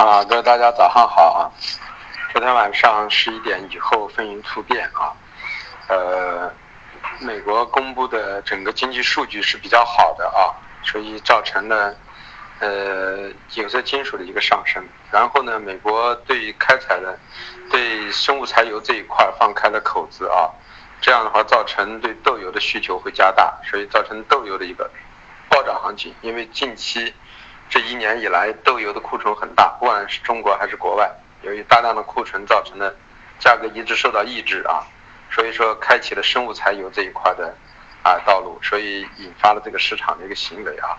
啊，各位大家早上好啊！昨天晚上十一点以后风云突变啊，呃，美国公布的整个经济数据是比较好的啊，所以造成了呃有色金属的一个上升。然后呢，美国对开采的对生物柴油这一块放开了口子啊，这样的话造成对豆油的需求会加大，所以造成豆油的一个暴涨行情。因为近期。这一年以来，豆油的库存很大，不管是中国还是国外，由于大量的库存造成的价格一直受到抑制啊，所以说开启了生物柴油这一块的啊道路，所以引发了这个市场的一个行为啊，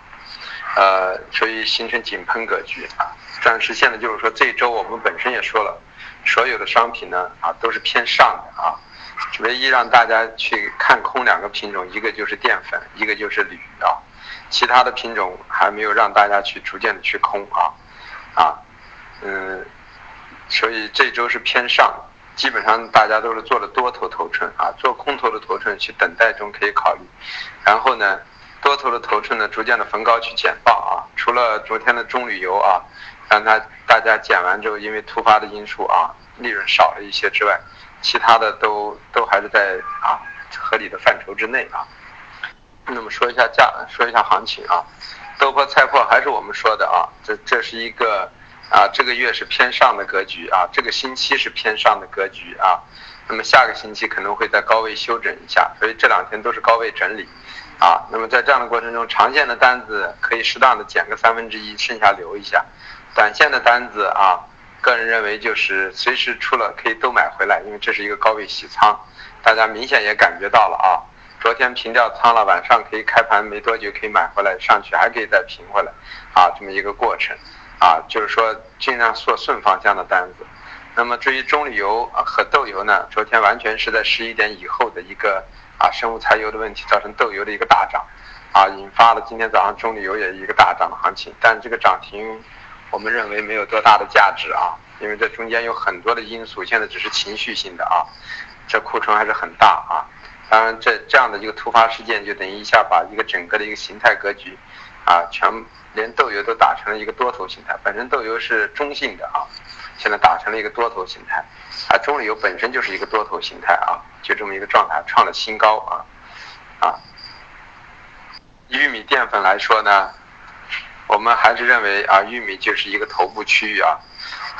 呃，所以形成井喷格局啊。但是现在就是说，这一周我们本身也说了，所有的商品呢啊都是偏上的啊，唯一让大家去看空两个品种，一个就是淀粉，一个就是铝啊。其他的品种还没有让大家去逐渐的去空啊，啊，嗯，所以这周是偏上，基本上大家都是做了多头头寸啊，做空头的头寸去等待中可以考虑，然后呢，多头的头寸呢逐渐的逢高去减磅啊，除了昨天的中旅游啊，让它大家减完之后，因为突发的因素啊，利润少了一些之外，其他的都都还是在啊合理的范畴之内啊。那么说一下价，说一下行情啊，豆粕菜粕还是我们说的啊，这这是一个啊，这个月是偏上的格局啊，这个星期是偏上的格局啊，那么下个星期可能会在高位休整一下，所以这两天都是高位整理啊，那么在这样的过程中，长线的单子可以适当的减个三分之一，剩下留一下，短线的单子啊，个人认为就是随时出了可以都买回来，因为这是一个高位洗仓，大家明显也感觉到了啊。昨天平掉仓了，晚上可以开盘没多久可以买回来，上去还可以再平回来，啊，这么一个过程，啊，就是说尽量做顺方向的单子。那么至于中旅游和豆油呢，昨天完全是在十一点以后的一个啊生物柴油的问题，造成豆油的一个大涨，啊，引发了今天早上中旅游也一个大涨的行情。但这个涨停，我们认为没有多大的价值啊，因为这中间有很多的因素，现在只是情绪性的啊，这库存还是很大啊。当然，这这样的一个突发事件，就等于一下把一个整个的一个形态格局，啊，全连豆油都打成了一个多头形态。本身豆油是中性的啊，现在打成了一个多头形态，啊，中旅油本身就是一个多头形态啊，就这么一个状态，创了新高啊，啊，玉米淀粉来说呢，我们还是认为啊，玉米就是一个头部区域啊，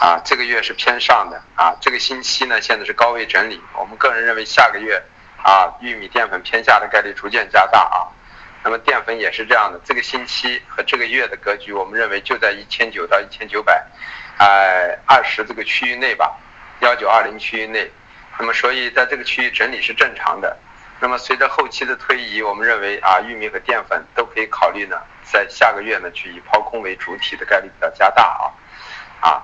啊，这个月是偏上的啊，这个星期呢现在是高位整理，我们个人认为下个月。啊，玉米淀粉偏下的概率逐渐加大啊，那么淀粉也是这样的，这个星期和这个月的格局，我们认为就在一千九到一千九百，哎，二十这个区域内吧，幺九二零区域内，那么所以在这个区域整理是正常的，那么随着后期的推移，我们认为啊，玉米和淀粉都可以考虑呢，在下个月呢去以抛空为主体的概率比较加大啊，啊，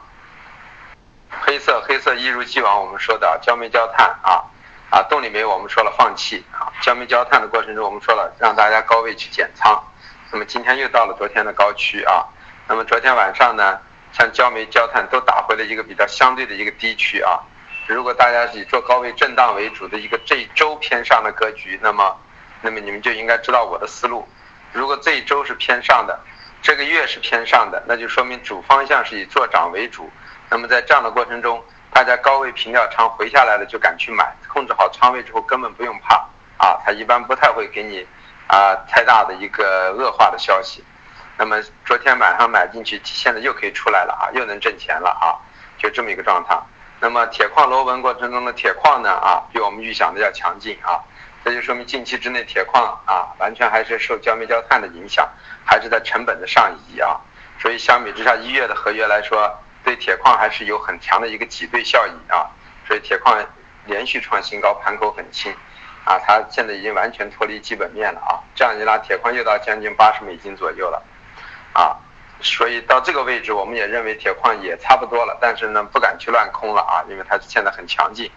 黑色黑色一如既往我们说的焦煤焦炭啊。啊，动力煤我们说了放弃啊，焦煤焦炭的过程中我们说了让大家高位去减仓，那么今天又到了昨天的高区啊，那么昨天晚上呢，像焦煤焦炭都打回了一个比较相对的一个低区啊，如果大家是以做高位震荡为主的一个这一周偏上的格局，那么，那么你们就应该知道我的思路，如果这一周是偏上的，这个月是偏上的，那就说明主方向是以做涨为主，那么在这样的过程中。大家高位平掉仓回下来了就敢去买，控制好仓位之后根本不用怕啊，它一般不太会给你啊太大的一个恶化的消息。那么昨天晚上买进去，现在又可以出来了啊，又能挣钱了啊，就这么一个状态。那么铁矿螺纹过程中的铁矿呢啊，比我们预想的要强劲啊，这就说明近期之内铁矿啊完全还是受焦煤焦炭的影响，还是在成本的上移啊，所以相比之下一月的合约来说。对铁矿还是有很强的一个挤兑效应啊，所以铁矿连续创新高，盘口很轻，啊，它现在已经完全脱离基本面了啊，这样一拉，铁矿又到将近八十美金左右了，啊，所以到这个位置，我们也认为铁矿也差不多了，但是呢，不敢去乱空了啊，因为它现在很强劲，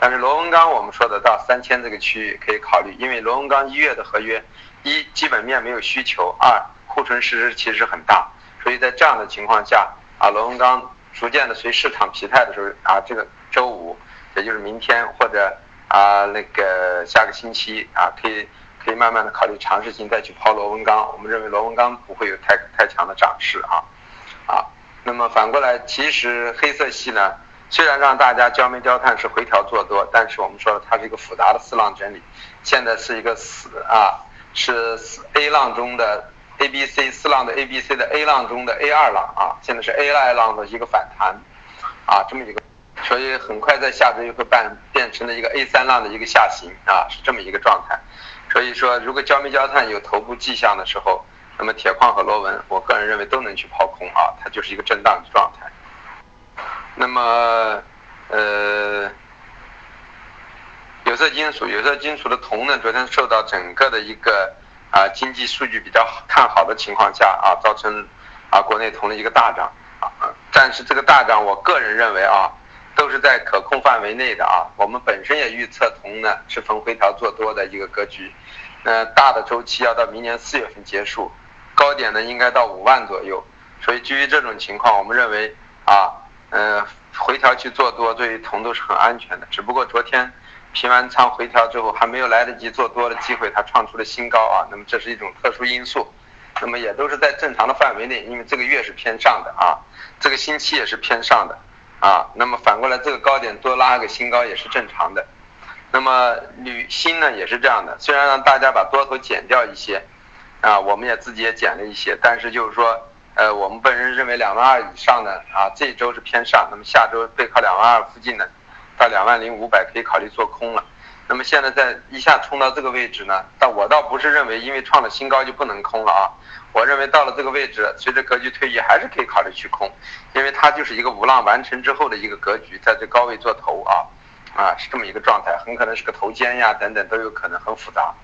但是螺纹钢我们说的到三千这个区域可以考虑，因为螺纹钢一月的合约，一基本面没有需求，二库存实施其实很大，所以在这样的情况下。啊，螺纹钢逐渐的随市场疲态的时候啊，这个周五，也就是明天或者啊那个下个星期啊，可以可以慢慢的考虑尝试性再去抛螺纹钢。我们认为螺纹钢不会有太太强的涨势啊，啊，那么反过来，其实黑色系呢，虽然让大家焦煤焦炭是回调做多，但是我们说了，它是一个复杂的四浪整理，现在是一个四啊，是 A 浪中的 A B C 四浪的 A B C 的 A 浪中的 A 二浪啊，现在是 A 二浪的一个反弹啊，这么一个。所以很快在下周就会变变成了一个 A 三浪的一个下行啊，是这么一个状态。所以说，如果焦煤焦炭有头部迹象的时候，那么铁矿和螺纹，我个人认为都能去抛空啊，它就是一个震荡的状态。那么，呃，有色金属，有色金属的铜呢，昨天受到整个的一个啊经济数据比较看好的情况下啊，造成啊国内铜的一个大涨啊，但是这个大涨，我个人认为啊。都是在可控范围内的啊，我们本身也预测铜呢是逢回调做多的一个格局，那，大的周期要到明年四月份结束，高点呢应该到五万左右，所以基于这种情况，我们认为啊，呃，回调去做多对于铜都是很安全的，只不过昨天平完仓回调之后还没有来得及做多的机会，它创出了新高啊，那么这是一种特殊因素，那么也都是在正常的范围内，因为这个月是偏上的啊，这个星期也是偏上的。啊，那么反过来这个高点多拉个新高也是正常的。那么铝锌呢也是这样的，虽然让大家把多头减掉一些，啊，我们也自己也减了一些，但是就是说，呃，我们本人认为两万二以上的啊，这一周是偏上，那么下周背靠两万二附近的，到两万零五百可以考虑做空了。那么现在在一下冲到这个位置呢，但我倒不是认为因为创了新高就不能空了啊。我认为到了这个位置，随着格局推移，还是可以考虑去空，因为它就是一个五浪完成之后的一个格局，在这高位做头啊，啊是这么一个状态，很可能是个头肩呀等等都有可能，很复杂。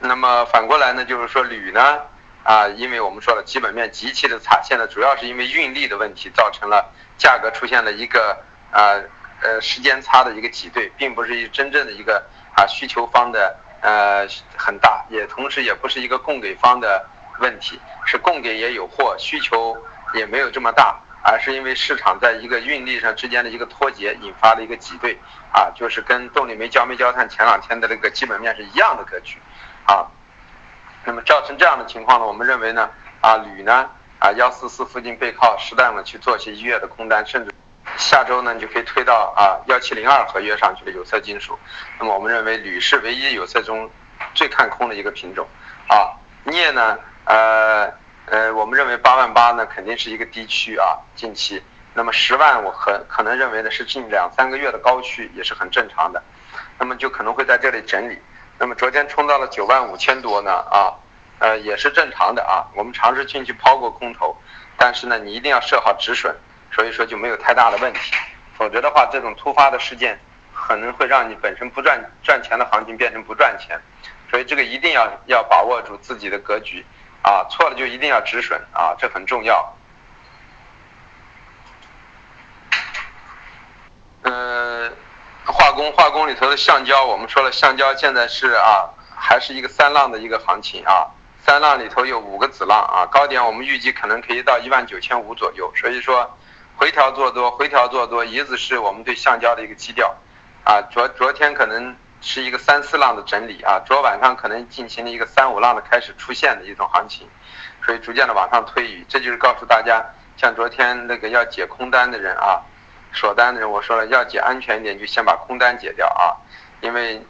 那么反过来呢，就是说铝呢，啊，因为我们说了基本面极其的差，现在主要是因为运力的问题，造成了价格出现了一个啊呃时间差的一个挤兑，并不是一真正的一个啊需求方的呃很大，也同时也不是一个供给方的。问题是供给也有货，需求也没有这么大，而是因为市场在一个运力上之间的一个脱节，引发了一个挤兑，啊，就是跟动力煤、焦煤、焦炭前两天的那个基本面是一样的格局，啊，那么造成这样的情况呢，我们认为呢，啊，铝呢，啊幺四四附近背靠，适当的去做一些一月的空单，甚至下周呢，你就可以推到啊幺七零二合约上去的有色金属，那么我们认为铝是唯一有色中最看空的一个品种，啊，镍呢？呃呃，我们认为八万八呢肯定是一个低区啊，近期。那么十万我可可能认为呢是近两三个月的高区，也是很正常的。那么就可能会在这里整理。那么昨天冲到了九万五千多呢啊，呃也是正常的啊。我们尝试进去抛过空头，但是呢你一定要设好止损，所以说就没有太大的问题。否则的话，这种突发的事件可能会让你本身不赚赚钱的行情变成不赚钱。所以这个一定要要把握住自己的格局。啊，错了就一定要止损啊，这很重要。嗯，化工化工里头的橡胶，我们说了，橡胶现在是啊，还是一个三浪的一个行情啊，三浪里头有五个子浪啊，高点我们预计可能可以到一万九千五左右，所以说回调做多，回调做多，一直是我们对橡胶的一个基调啊，昨昨天可能。是一个三四浪的整理啊，昨晚上可能进行了一个三五浪的开始出现的一种行情，所以逐渐的往上推移，这就是告诉大家，像昨天那个要解空单的人啊，锁单的人，我说了要解安全一点，就先把空单解掉啊，因为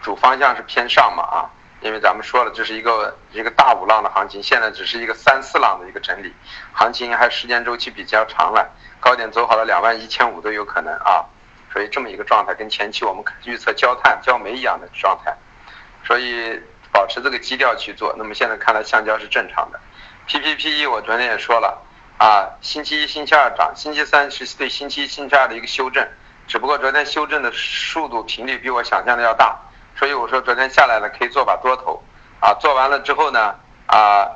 主方向是偏上嘛啊，因为咱们说了这是一个一个大五浪的行情，现在只是一个三四浪的一个整理，行情还时间周期比较长了，高点走好了两万一千五都有可能啊。所以这么一个状态，跟前期我们预测焦炭、焦煤一样的状态，所以保持这个基调去做。那么现在看来，橡胶是正常的。PPPE 我昨天也说了，啊，星期一、星期二涨，星期三是对星期一、星期二的一个修正，只不过昨天修正的速度、频率比我想象的要大，所以我说昨天下来了可以做把多头，啊，做完了之后呢，啊，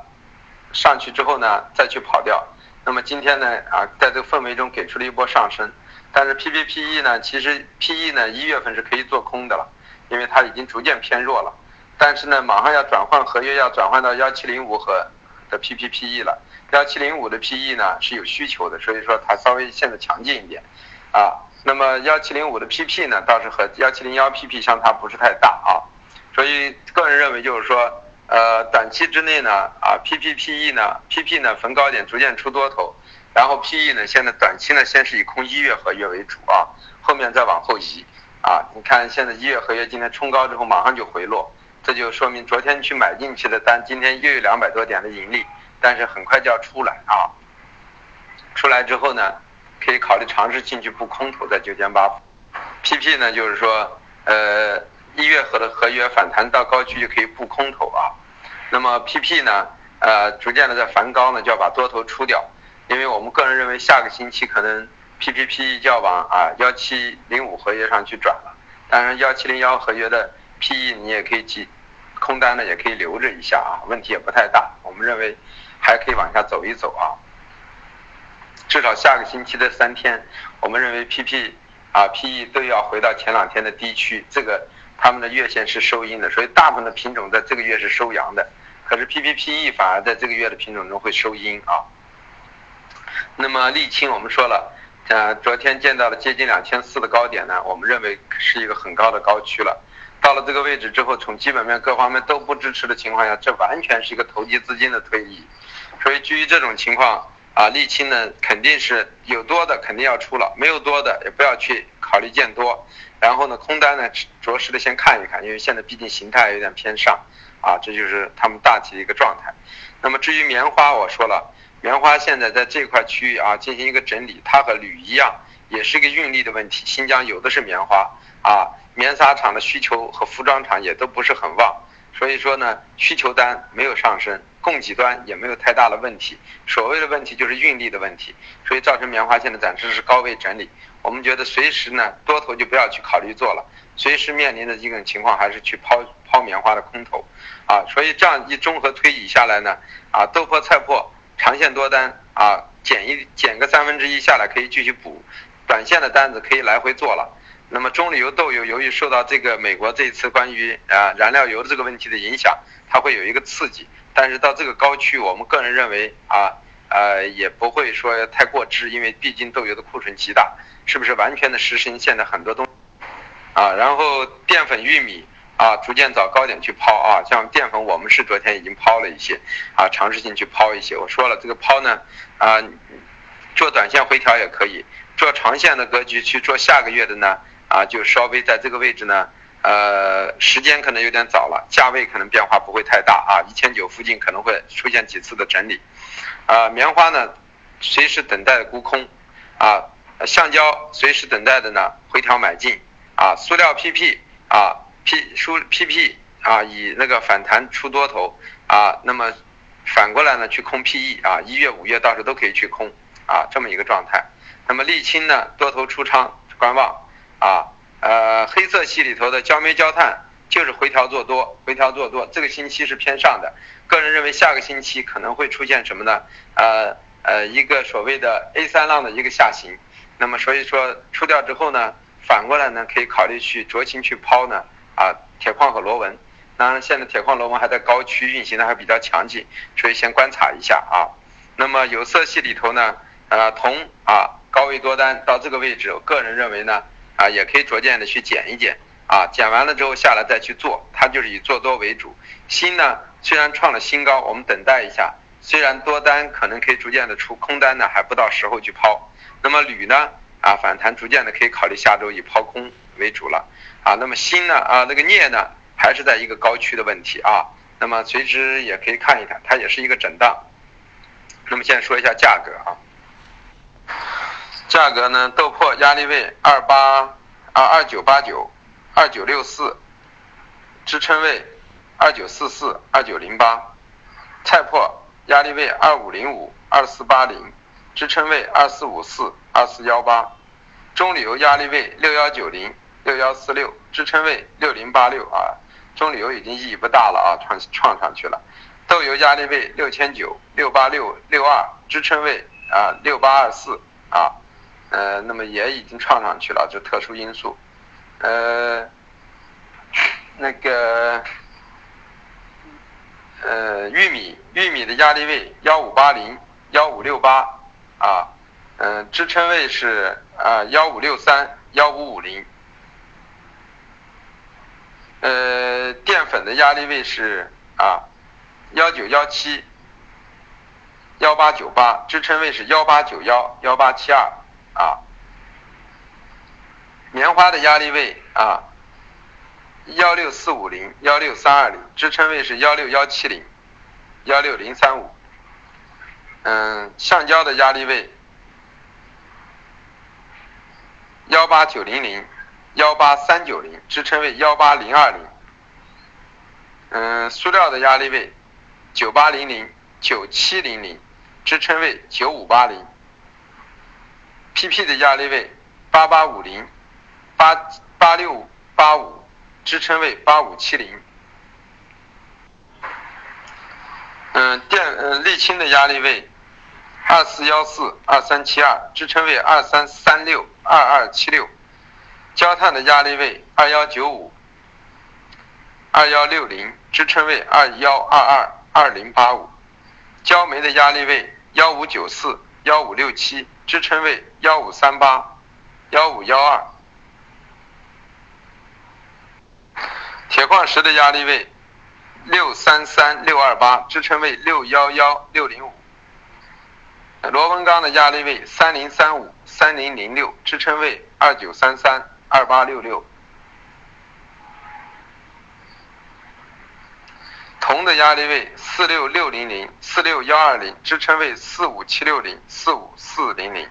上去之后呢再去跑掉。那么今天呢，啊，在这个氛围中给出了一波上升。但是 P P P E 呢，其实 P E 呢一月份是可以做空的了，因为它已经逐渐偏弱了。但是呢，马上要转换合约，要转换到幺七零五和的 P P P E 了。幺七零五的 P E 呢是有需求的，所以说它稍微现在强劲一点啊。那么幺七零五的 P P 呢倒是和幺七零幺 P P 相差不是太大啊。所以个人认为就是说，呃。短期之内呢，啊，PPPE 呢，PP 呢逢高点逐渐出多头，然后 PE 呢，现在短期呢，先是以空一月合约为主啊，后面再往后移，啊，你看现在一月合约今天冲高之后马上就回落，这就说明昨天去买进去的单，今天又有两百多点的盈利，但是很快就要出来啊，出来之后呢，可以考虑尝试进去布空头在九千八，PP 呢就是说，呃。一月合的合约反弹到高区就可以布空头啊，那么 PP 呢，呃，逐渐的在反高呢就要把多头出掉，因为我们个人认为下个星期可能 PPP 就要往啊幺七零五合约上去转了，当然幺七零幺合约的 PE 你也可以记，空单呢也可以留着一下啊，问题也不太大，我们认为还可以往下走一走啊，至少下个星期的三天，我们认为 PP 啊 PE 都要回到前两天的低区，这个。他们的月线是收阴的，所以大部分的品种在这个月是收阳的，可是 PPPE 反而在这个月的品种中会收阴啊。那么沥青我们说了，呃，昨天见到了接近两千四的高点呢，我们认为是一个很高的高区了。到了这个位置之后，从基本面各方面都不支持的情况下，这完全是一个投机资金的推移。所以基于这种情况啊，沥青呢肯定是有多的肯定要出了，没有多的也不要去考虑见多。然后呢，空单呢，着实的先看一看，因为现在毕竟形态有点偏上，啊，这就是他们大体的一个状态。那么至于棉花，我说了，棉花现在在这块区域啊进行一个整理，它和铝一样，也是一个运力的问题。新疆有的是棉花啊，棉纱厂的需求和服装厂也都不是很旺，所以说呢，需求单没有上升，供给端也没有太大的问题。所谓的问题就是运力的问题，所以造成棉花现在暂时是高位整理。我们觉得随时呢多头就不要去考虑做了，随时面临的这种情况还是去抛抛棉花的空头，啊，所以这样一综合推移下来呢，啊，豆粕菜粕长线多单啊，减一减个三分之一下来可以继续补，短线的单子可以来回做了。那么中榈油豆油由于受到这个美国这一次关于啊燃料油的这个问题的影响，它会有一个刺激，但是到这个高区，我们个人认为啊呃也不会说太过支，因为毕竟豆油的库存极大。是不是完全的实行现在很多东，啊，然后淀粉、玉米啊，逐渐找高点去抛啊，像淀粉，我们是昨天已经抛了一些，啊，尝试性去抛一些。我说了，这个抛呢，啊，做短线回调也可以，做长线的格局去做下个月的呢，啊，就稍微在这个位置呢，呃，时间可能有点早了，价位可能变化不会太大啊，一千九附近可能会出现几次的整理，啊，棉花呢，随时等待沽空，啊。橡胶随时等待的呢，回调买进啊，塑料 PP 啊，P 输 PP 啊，以那个反弹出多头啊，那么反过来呢去空 PE 啊，一月五月到时候都可以去空啊，这么一个状态。那么沥青呢，多头出仓观望啊，呃，黑色系里头的焦煤焦炭就是回调做多，回调做多，这个星期是偏上的。个人认为下个星期可能会出现什么呢？呃呃，一个所谓的 A 三浪的一个下行。那么所以说出掉之后呢，反过来呢可以考虑去酌情去抛呢啊铁矿和螺纹，当然现在铁矿螺纹还在高区运行的还比较强劲，所以先观察一下啊。那么有色系里头呢，呃铜啊高位多单到这个位置，我个人认为呢啊也可以逐渐的去减一减啊，减完了之后下来再去做，它就是以做多为主。锌呢虽然创了新高，我们等待一下，虽然多单可能可以逐渐的出空单呢，还不到时候去抛。那么铝呢？啊，反弹逐渐的可以考虑下周以抛空为主了。啊，那么锌呢？啊，那个镍呢？还是在一个高区的问题啊。那么随之也可以看一看，它也是一个震荡。那么现在说一下价格啊。价格呢？豆粕压力位二八二二九八九二九六四，支撑位二九四四二九零八。菜粕压力位二五零五二四八零。支撑位二四五四二四幺八，中铝油压力位六幺九零六幺四六，支撑位六零八六啊，中铝油已经意义不大了啊，创创上去了。豆油压力位六千九六八六六二，支撑位啊六八二四啊，呃，那么也已经创上去了，就特殊因素。呃，那个呃玉米玉米的压力位幺五八零幺五六八。啊，嗯，支撑位是啊幺五六三幺五五零，呃，淀粉的压力位是啊幺九幺七、幺八九八，支撑位是幺八九幺、幺八七二啊。棉花的压力位啊，幺六四五零、幺六三二零，支撑位是幺六幺七零、幺六零三五。嗯，橡胶的压力位幺八九零零、幺八三九零，支撑位幺八零二零。嗯，塑料的压力位九八零零、九七零零，支撑位九五八零。PP 的压力位八八五零、八八六八五，支撑位八五七零。嗯，电嗯沥青的压力位二四幺四、二三七二，支撑位二三三六、二二七六。焦炭的压力位二幺九五、二幺六零。支撑位二幺二二二零八五，焦煤的压力位幺五九四幺五六七，支撑位幺五三八幺五幺二。铁矿石的压力位六三三六二八，支撑位六幺幺六零五。螺纹钢的压力位三零三五三零零六，支撑位二九三三二八六六。铜的压力位四六六零零四六幺二零，支撑位四五七六零四五四零零，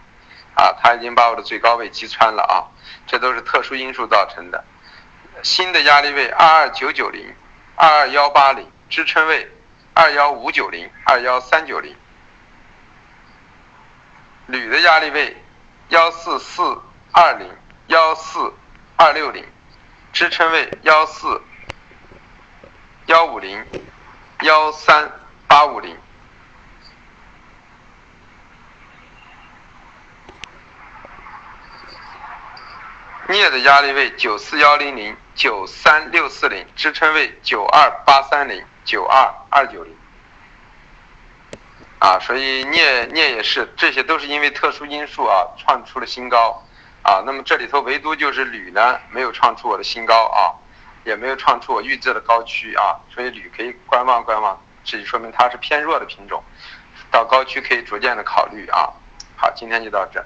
啊，它已经把我的最高位击穿了啊，这都是特殊因素造成的。锌的压力位二二九九零二二幺八零，支撑位二幺五九零二幺三九零。铝的压力位幺四四二零幺四二六零，支撑位幺四。幺五零幺三八五零，镍的压力位九四幺零零九三六四零，支撑位九二八三零九二二九零。啊，所以镍镍也是，这些都是因为特殊因素啊，创出了新高啊。那么这里头唯独就是铝呢，没有创出我的新高啊。也没有创出我预测的高区啊，所以铝可以观望观望，这就说明它是偏弱的品种，到高区可以逐渐的考虑啊。好，今天就到这。